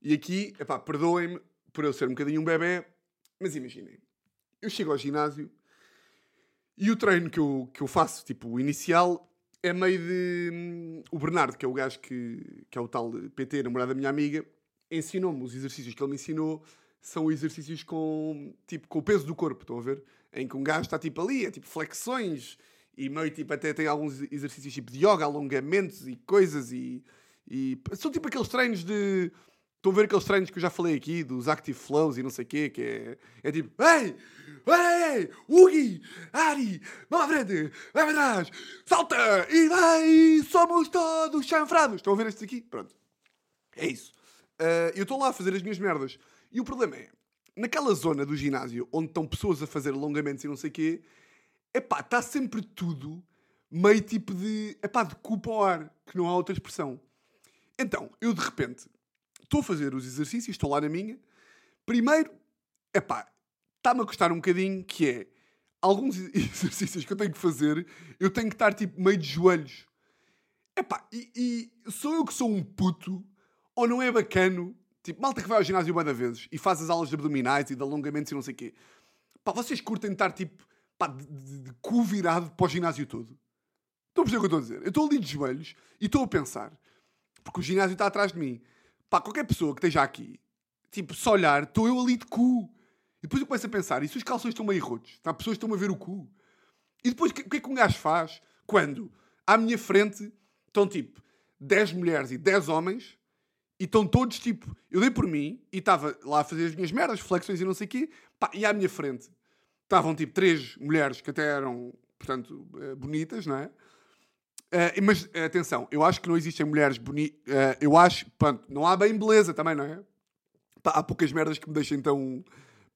e aqui, epá, perdoem-me por eu ser um bocadinho um bebê, mas imaginem, eu chego ao ginásio e o treino que eu, que eu faço, tipo, o inicial, é meio de. hum, O Bernardo, que é o gajo que, que é o tal PT, namorado da minha amiga, ensinou-me os exercícios que ele me ensinou são exercícios com, tipo, com o peso do corpo, estão a ver? Em que um gajo está tipo ali, é tipo flexões e meio tipo até tem alguns exercícios tipo de yoga, alongamentos e coisas e, e são tipo aqueles treinos de. Estão a ver aqueles treinos que eu já falei aqui, dos Active Flows e não sei o quê, que é, é tipo, ei, ei, Ugi, Ari, vamos à frente, vai para trás, salta e vai, somos todos chanfrados. Estão a ver estes aqui? Pronto. É isso. Ah, eu estou lá a fazer as minhas merdas. E o problema é, naquela zona do ginásio onde estão pessoas a fazer alongamentos e não sei o quê, epá, está sempre tudo meio tipo de, epá, de culpa ao ar, que não há outra expressão. Então, eu de repente estou a fazer os exercícios, estou lá na minha. Primeiro, epá, está-me a custar um bocadinho, que é, alguns exercícios que eu tenho que fazer, eu tenho que estar tipo meio de joelhos. Epá, e, e sou eu que sou um puto, ou não é bacano, tipo, malta que vai ao ginásio bué da vezes e faz as aulas de abdominais e de alongamentos e não sei o quê. Pá, vocês curtem estar tipo, pá, de, de, de cu virado para o ginásio todo. Estão a perceber o que eu estou a dizer? Eu estou ali de joelhos e estou a pensar, porque o ginásio está atrás de mim. Pá, qualquer pessoa que esteja aqui, tipo, se olhar, estou eu ali de cu. E depois eu começo a pensar, e se os calções estão meio rotos? Tá? Pessoas estão a ver o cu. E depois, o que, que é que um gajo faz quando à minha frente estão tipo 10 mulheres e 10 homens e estão todos tipo. Eu dei por mim e estava lá a fazer as minhas merdas, flexões e não sei o quê, pá, e à minha frente estavam tipo três mulheres que até eram, portanto, eh, bonitas, não é? Eh, mas eh, atenção, eu acho que não existem mulheres bonitas. eu acho, pronto, não há bem beleza também, não é? Pá, há poucas merdas que me deixem tão,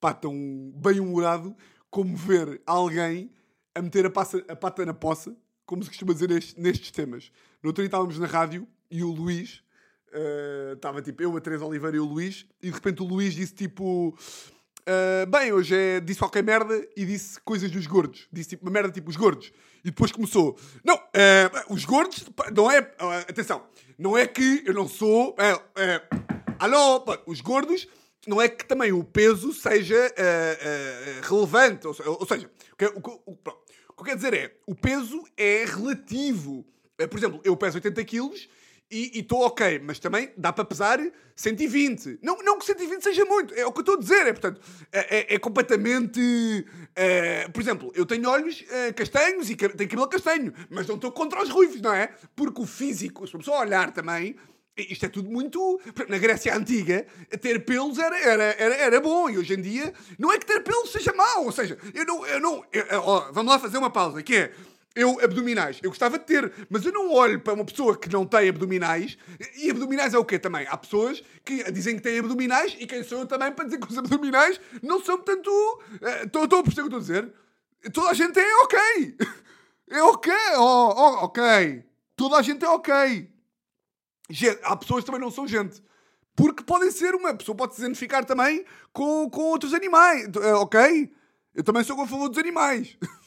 pá, tão bem-humorado como ver alguém a meter a, passa- a pata na poça, como se costuma dizer nestes, nestes temas. No outro dia estávamos na rádio e o Luís, eh, estava tipo eu, a Teresa Oliveira e o Luís, e de repente o Luís disse tipo. Eh, bem, hoje é, disse qualquer merda e disse coisas dos gordos. Disse tipo uma merda tipo os gordos. E depois começou. Não, eh, os gordos, não é. eh, atenção, não é que eu não sou. alô, pá, os gordos não é que também o peso seja relevante. Ou, ou seja, o que, o, que- o- pronto, o que eu quero dizer é, o peso é relativo. Por exemplo, eu peso 80 quilos e estou ok, mas também dá para pesar 120. Não, não que 120 seja muito, é o que eu estou a dizer. É, portanto, é, é- é completamente... eh, por exemplo, eu tenho olhos eh, castanhos e tenho cabelo castanho, mas não estou contra os ruivos, não é? Porque o físico, se a pessoa olhar também, isto é tudo muito. Na Grécia Antiga, ter pelos era, era, era, era bom. E hoje em dia, não é que ter pelos seja mau. Ou seja, eu não. Eu não eu- vamos lá fazer uma pausa, que é. Eu, abdominais, eu gostava de ter, mas eu não olho para uma pessoa que não tem abdominais. E abdominais é o quê também? Há pessoas que dizem que têm abdominais e quem sou eu também para dizer que os abdominais não são tanto. Estou a perceber o que estou a dizer? Toda a gente é ok. É ok. Oh, oh, ok. Toda a gente é ok. Gente, há pessoas que também não são gente. Porque podem ser uma pessoa, pode se identificar também com, com outros animais. Eh, Ok? Eu também sou a favor dos animais.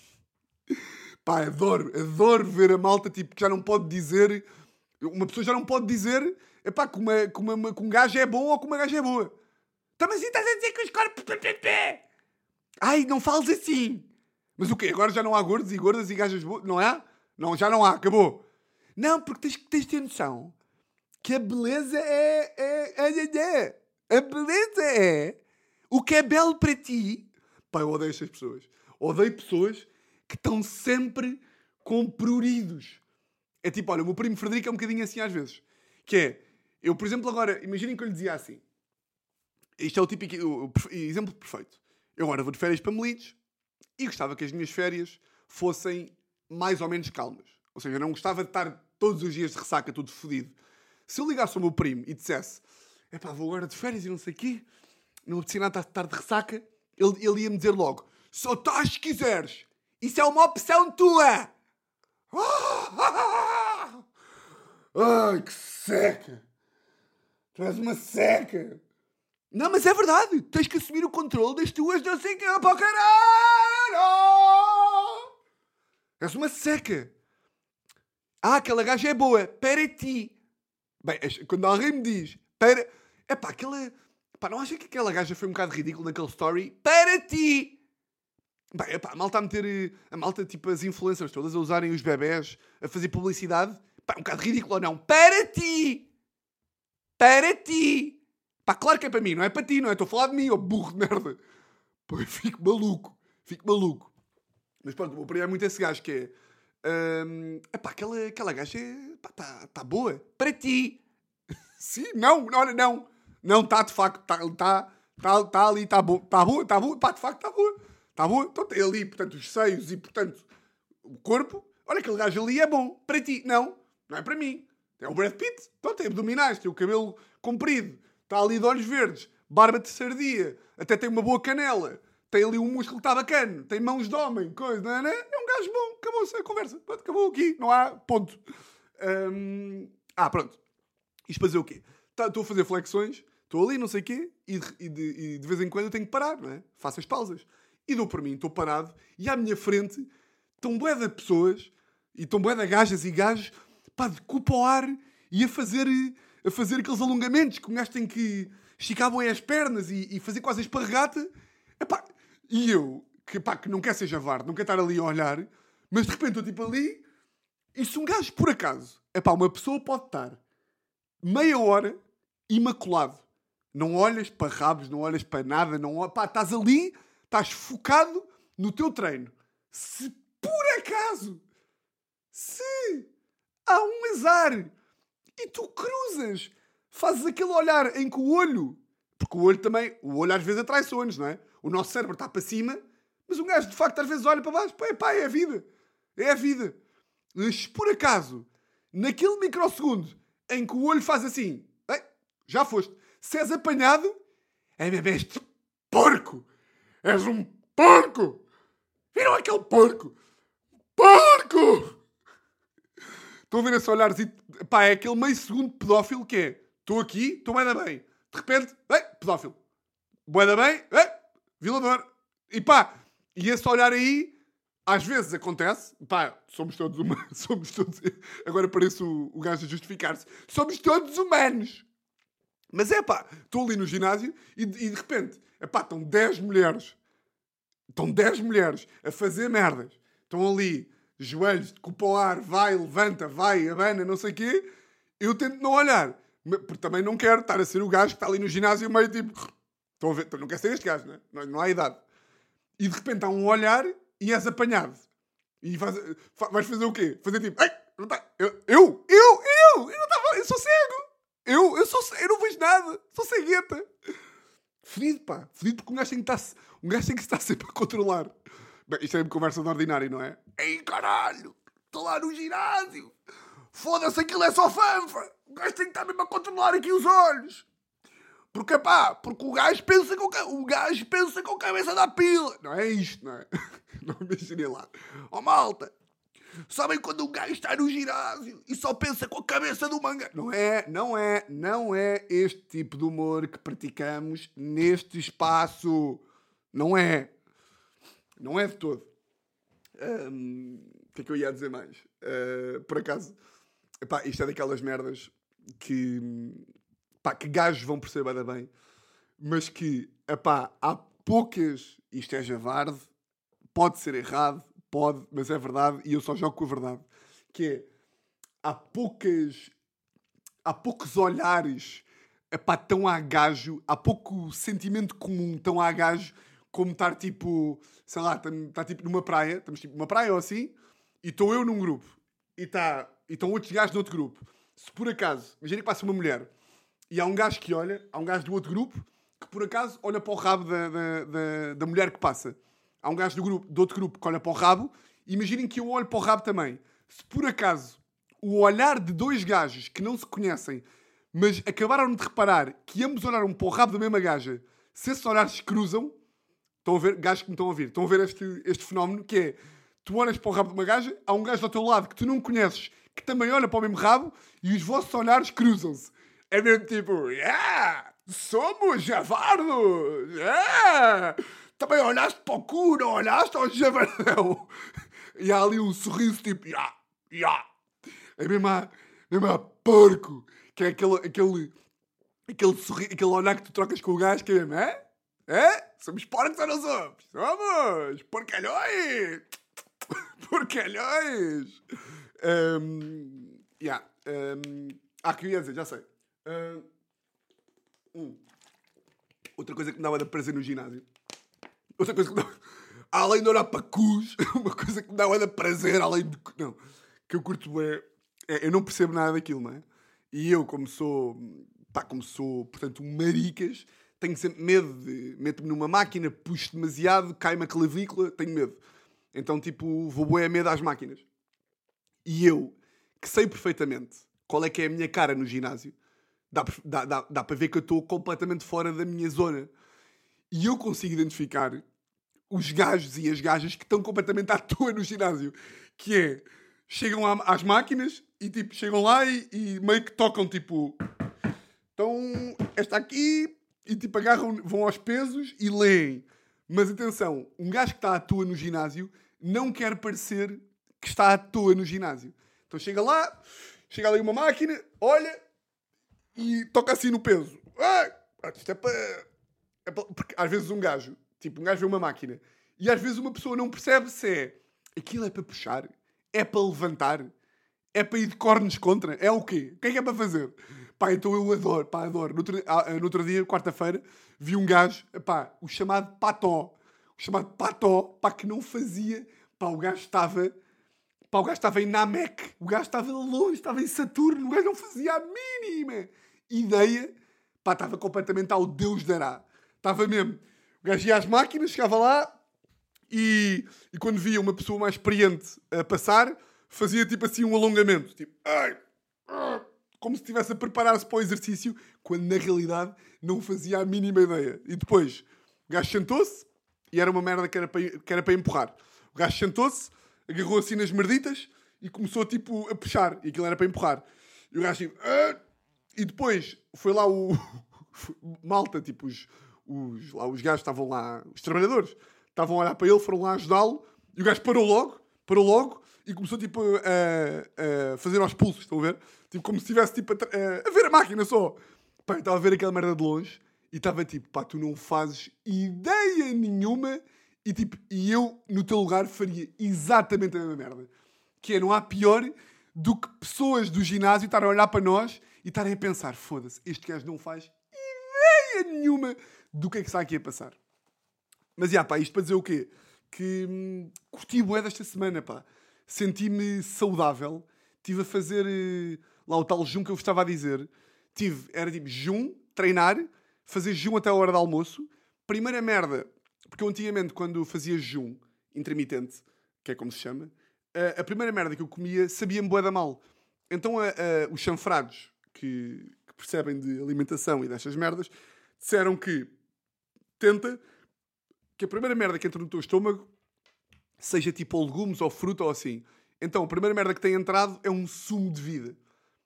Pá, adoro, adoro ver a malta tipo, que já não pode dizer. Uma pessoa já não pode dizer epá, que, uma, que, uma, que um gajo é bom ou que uma gaja é boa. Também assim estás a dizer que os corpos. Ai, não fales assim. Mas o quê? Agora já não há gordos e gordas e gajas boas? Não há? Não, já não há, acabou. Não, porque tens, tens de ter noção que a beleza é, é, é, é, é. A beleza é O que é belo para ti. Pá, eu odeio estas pessoas. Odeio pessoas que estão sempre com pruridos. É tipo, olha, o meu primo Frederico é um bocadinho assim às vezes. Que é, eu, por exemplo, agora, imaginem que eu lhe dizia assim. Isto é o típico o, o exemplo perfeito. Eu agora vou de férias para Melides e gostava que as minhas férias fossem mais ou menos calmas. Ou seja, eu não gostava de estar todos os dias de ressaca, tudo fodido. Se eu ligasse ao meu primo e dissesse epá, vou agora de férias e não sei o quê, não apetecia nada estar de ressaca, ele, ele ia-me dizer logo só estás se quiseres. Isso é uma opção tua. Ai, que seca. Tu és uma seca. Não, mas é verdade. Tens que assumir o controle das tuas não sei o quê para o caralho. És uma seca. Ah, aquela gaja é boa. Para ti. Bem, quando alguém me diz para. É pá, aquela. Pá, não acha que aquela gaja foi um bocado ridícula naquele story? Para ti! Bem, é pá, a malta a meter. eh, A malta, tipo, as influencers todas a usarem os bebés a fazer publicidade. Pá, é um bocado ridículo ou não? Para ti! Para ti! Pá, claro que é para mim, não é para ti, não é? Estou a falar de mim, ó burro de merda. Pô, eu fico maluco. Fico maluco. Mas pronto, primo é muito esse gajo que é. hum, epá, aquela, aquela gaja está tá boa. Para ti. Sim, não, não, não. Não, está de facto, está tá, tá, tá ali, está boa, está boa, está boa, pá, de facto está boa. Está boa. Então tem ali, portanto, os seios e, portanto, o corpo. Olha, aquele gajo ali é bom. Para ti. Não, não é para mim. É o Brad Pitt. Então tem abdominais, tem o cabelo comprido, está ali de olhos verdes, barba de sardia, até tem uma boa canela. Tem ali um músculo que está bacana, tem mãos de homem, coisa, não é? não é? É um gajo bom, acabou-se a conversa, Pronto, acabou aqui, não há ponto. Hum, ah, pronto. Isto dizer o quê? Tá- Estou a fazer flexões, estou ali, não sei o quê, e de, e de- e de vez em quando eu tenho que parar, não é? Faço as pausas. E dou por mim, estou parado, e à minha frente estão bué de pessoas, e estão bué de gajas e gajos, pá, de cupo ao ar, e a fazer, a fazer aqueles alongamentos que um gajo tem que esticar bem as pernas e, e fazer quase a esparregata. Epá, e eu, que, pá, que não quer ser javarde, não quer estar ali a olhar, mas de repente estou tipo ali, e se um gajo, por acaso, epá, uma pessoa pode estar meia hora imaculado. Não olhas para rabos, não olhas para nada, não pá, estás ali, estás focado no teu treino. Se por acaso, se há um azar e tu cruzas, fazes aquele olhar em que o olho, porque o olho também, o olho às vezes atrai sonhos, não é? O nosso cérebro está para cima, mas um gajo de facto às vezes olha para baixo, pá, é, pá, é a vida, é a vida. Mas por acaso, naquele microsegundo em que o olho faz assim, "Ei, já foste, se és apanhado, é mesmo este porco, és um porco, viram aquele porco, porco! Estão a ver esse olhar pá, é aquele meio segundo pedófilo que é, estou aqui, estou bem da bem, de repente, ei, pedófilo, bué da bem, ei, violador, e pá, e esse olhar aí, às vezes acontece, pá, somos todos humanos, somos todos, agora parece o, o gajo a justificar-se, somos todos humanos. Mas é pá, estou ali no ginásio e, e de repente, é pá, estão 10 mulheres, estão 10 mulheres a fazer merdas, estão ali, joelhos, de cupo ao ar, vai, levanta, vai, abana, não sei o quê, eu tento não olhar, porque também não quero estar a ser o gajo que está ali no ginásio meio tipo, estão a ver, não quer ser este gajo, não, não há idade. E de repente há um olhar e és apanhado. E faz- fa- vais fazer o quê? Fazer tipo, não tá, eu, eu, eu, eu, eu não estava, eu sou cego. Eu, eu sou, eu não vejo nada, sou cegueta. Fedido, pá, fedido porque um gajo tem que estar, um gajo tem que estar sempre a controlar. Bem, isto é uma conversa de ordinário, não é? Ei, caralho, estou lá no ginásio. Foda-se, aquilo é só fanfa. O gajo tem que estar mesmo a controlar aqui os olhos. Porque, pá, porque o gajo pensa com, o gajo pensa com a cabeça da pila. Não é isto, não é? Não imaginem lá. Oh, malta, sabem quando um gajo está no ginásio e só pensa com a cabeça do manga? Não é, não é, não é este tipo de humor que praticamos neste espaço. Não é. Não é de todo. O que é que eu ia dizer mais? Uh, por acaso, epá, isto é daquelas merdas que, pá, que gajos vão perceber bem, bem, mas que epá, há poucas, isto é javarde, pode ser errado, pode, mas é verdade, e eu só jogo com a verdade, que é, há poucas, há poucos olhares epá, tão a gajo, há pouco sentimento comum tão a gajo como estar tipo, sei lá, está tipo numa praia, estamos tipo numa praia ou assim, e estou eu num grupo, e tá, estão outros gajos no outro grupo. Se por acaso, imagina que passa uma mulher, e há um gajo que olha, há um gajo do outro grupo, que por acaso olha para o rabo da, da, da, da mulher que passa. Há um gajo do, grupo, do outro grupo que olha para o rabo, imaginem que eu olho para o rabo também. Se por acaso o olhar de dois gajos que não se conhecem, mas acabaram de reparar que ambos olharam para o rabo da mesma gaja, se esses olhares cruzam, estão a ver, gajos que me estão a ouvir, estão a ver este, este fenómeno que é, tu olhas para o rabo de uma gaja, há um gajo ao teu lado que tu não conheces, que também olha para o mesmo rabo, e os vossos olhares cruzam-se. É mesmo tipo, yeah, somos javardos, yeah, também olhaste para o cu, não olhaste ao javardão. E há ali um sorriso tipo, yeah, yeah. É mesmo a, mesmo a porco. Que é aquele, aquele, aquele, sorri, aquele olhar que tu trocas com o gajo que é mesmo, é? É? Somos porcos ou não somos? Somos! Porcalhões! Porcalhões! Um, yeah, um, ah, que eu ia dizer, já sei. Um, outra coisa que me dava de prazer no ginásio. Outra coisa que dava além de olhar para cus, uma coisa que me dá olha prazer, além de. Não, que eu curto é, é, Eu não percebo nada daquilo, não é? E eu, como sou. pá, como sou, portanto, um maricas, tenho sempre medo de. meto-me numa máquina, puxo demasiado, cai-me a clavícula, tenho medo. Então, tipo, vou boé a medo às máquinas. E eu, que sei perfeitamente qual é que é a minha cara no ginásio, dá, dá, dá, dá para ver que eu estou completamente fora da minha zona. E eu consigo identificar os gajos e as gajas que estão completamente à toa no ginásio. Que é, chegam às máquinas e tipo, chegam lá e, e meio que tocam tipo. Então, esta aqui, e tipo, agarram, vão aos pesos e leem. Mas atenção, um gajo que está à toa no ginásio não quer parecer que está à toa no ginásio. Então chega lá, chega ali uma máquina, olha e toca assim no peso. Ah, isto é para. É. Porque às vezes um gajo Tipo, um gajo vê uma máquina e às vezes uma pessoa não percebe se é aquilo é para puxar, é para levantar, é para ir de cornos contra, é o quê? O que é que é para fazer? Pá, então eu adoro, pá, adoro. No outro, ah, no outro dia, quarta-feira, vi um gajo, pá, o chamado Pató, o chamado Pató, pá, que não fazia, pá, o gajo estava, pá, o gajo estava em Namek, o gajo estava longe, estava em Saturno, o gajo não fazia a mínima ideia, pá, estava completamente ao Deus dará. Estava mesmo, o gajo ia às máquinas, chegava lá e, e quando via uma pessoa mais experiente a passar, fazia tipo assim um alongamento. Tipo, ai, como se estivesse a preparar-se para o exercício, quando na realidade não fazia a mínima ideia. E depois o gajo sentou-se e era uma merda que era para, que era para empurrar. O gajo sentou-se, agarrou assim nas merditas e começou tipo a puxar. E aquilo era para empurrar. E o gajo tipo. Ah! E depois foi lá o. Malta, tipo os, os, lá, os gajos estavam lá, os trabalhadores, estavam a olhar para ele, foram lá ajudá-lo, e o gajo parou logo, parou logo, e começou tipo a, a fazer aos pulsos, estão a ver? Tipo, como se estivesse tipo, a, a, ver a máquina só. Pá, eu estava a ver aquela merda de longe, e estava tipo, pá, tu não fazes ideia nenhuma, e tipo, e eu, no teu lugar, faria exatamente a mesma merda. Que é, não há pior do que pessoas do ginásio estarem a olhar para nós e estarem a pensar, foda-se, este gajo não faz ideia nenhuma do que é que está aqui a passar. Mas, já, pá, isto para dizer o quê? Que hum, curti bué desta semana, pá. Senti-me saudável. Estive a fazer uh, lá o tal jum que eu vos estava a dizer. Tive, era tipo jum, treinar, fazer jum até a hora do almoço. Primeira merda, porque eu antigamente, quando fazia jum intermitente, que é como se chama, uh, a primeira merda que eu comia sabia-me bué da mal. Então uh, os chanfrados que, que percebem de alimentação e destas merdas disseram que tenta que a primeira merda que entra no teu estômago seja tipo legumes ou fruta ou assim. Então, a primeira merda que tem entrado é um sumo de vida.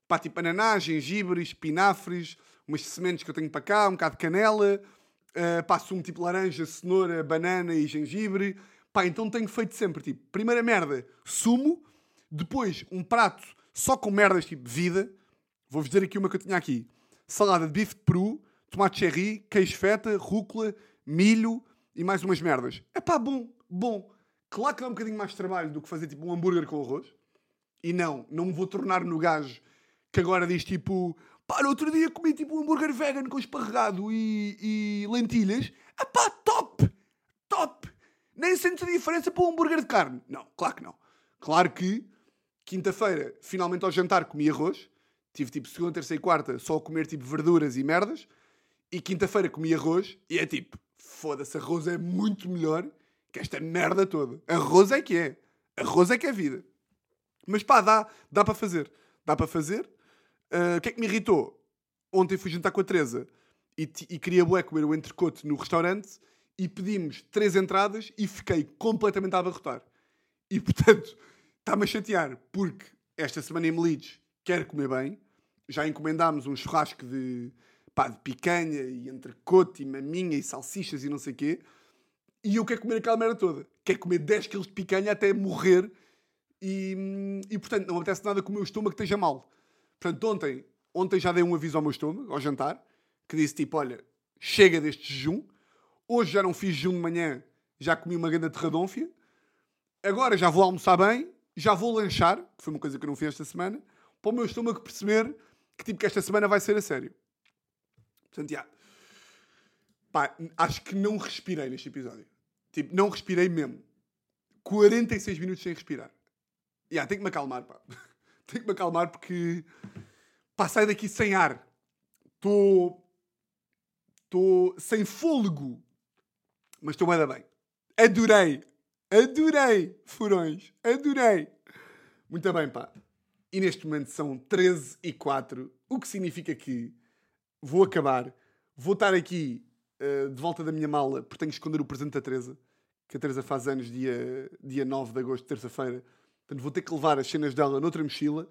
Pá, tipo ananás, gengibre, espinafres, umas sementes que eu tenho para cá, um bocado de canela, uh, pá, sumo tipo laranja, cenoura, banana e gengibre. Pá, então tenho feito sempre, tipo, primeira merda, sumo, depois um prato só com merdas tipo vida. Vou-vos dizer aqui uma que eu tinha aqui. Salada de bife de peru, tomate cherry, queijo feta, rúcula, milho e mais umas merdas. É pá, bom, bom. Claro que dá um bocadinho mais de trabalho do que fazer tipo um hambúrguer com arroz. E não, não me vou tornar no gajo que agora diz tipo Pá, no outro dia comi tipo um hambúrguer vegan com esparregado e, e lentilhas. Ah pá, top! Top! Nem sentes a diferença para um hambúrguer de carne. Não, claro que não. Claro que quinta-feira, finalmente ao jantar, comi arroz. Tive tipo segunda, terça e quarta só a comer tipo verduras e merdas. E quinta-feira comi arroz e é tipo, foda-se, arroz é muito melhor que esta merda toda. Arroz é que é. Arroz é que é vida. Mas pá, dá, dá para fazer. Dá para fazer. Ah, O que é que me irritou? Ontem fui jantar com a Teresa e, e queria bué comer o entrecote no restaurante e pedimos três entradas e fiquei completamente a abarrotar. E portanto, está-me a chatear porque esta semana em Melides quero comer bem. Já encomendámos um churrasco de, pá, de picanha e entrecote e maminha e salsichas e não sei o quê. E eu quero comer aquela merda toda. Quero comer 10 kg de picanha até morrer. E, e portanto, não apetece nada que o meu estômago esteja mal. Portanto, ontem, ontem já dei um aviso ao meu estômago, ao jantar, que disse tipo: olha, chega deste jejum. Hoje já não fiz jejum de manhã, já comi uma grande terradônfia. Agora já vou almoçar bem, já vou lanchar, que foi uma coisa que eu não fiz esta semana, para o meu estômago perceber que tipo que esta semana vai ser a sério. Portanto, já. Pá, acho que não respirei neste episódio. Tipo, não respirei mesmo. 46 minutos sem respirar. Yeah, tenho que me acalmar, pá. tenho que me acalmar porque pá, saio daqui sem ar. Estou. Estou sem fôlego. Mas estou bem, bem. Adorei. Adorei. Furões. Adorei. Muito bem, pá. E neste momento são 13 e 4, o que significa que vou acabar, vou estar aqui eh, de volta da minha mala, porque tenho que esconder o presente da Teresa, que a Teresa faz anos dia, dia 9 de agosto, terça-feira. Portanto, vou ter que levar as cenas dela noutra mochila,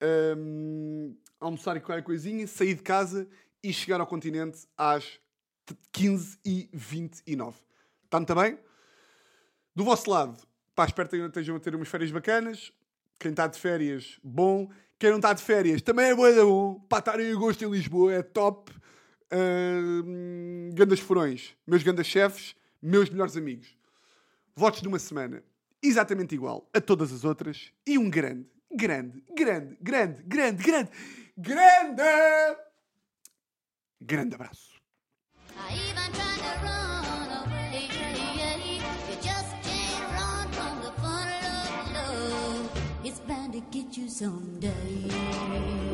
ehm, almoçar e qualquer coisinha, sair de casa e chegar ao continente às 15 e 29. Está muito bem? Do vosso lado, pá, espero que estejam a ter umas férias bacanas. Quem está de férias, bom. Quem não está de férias, também é boa da bom. Pá, estar em agosto em Lisboa é top. Ahm, gandas furões, meus gandas chefes, meus melhores amigos. Votos de uma semana exatamente igual a todas as outras. E um grande, grande, grande, grande, grande, grande, grande, grande abraço. I you someday.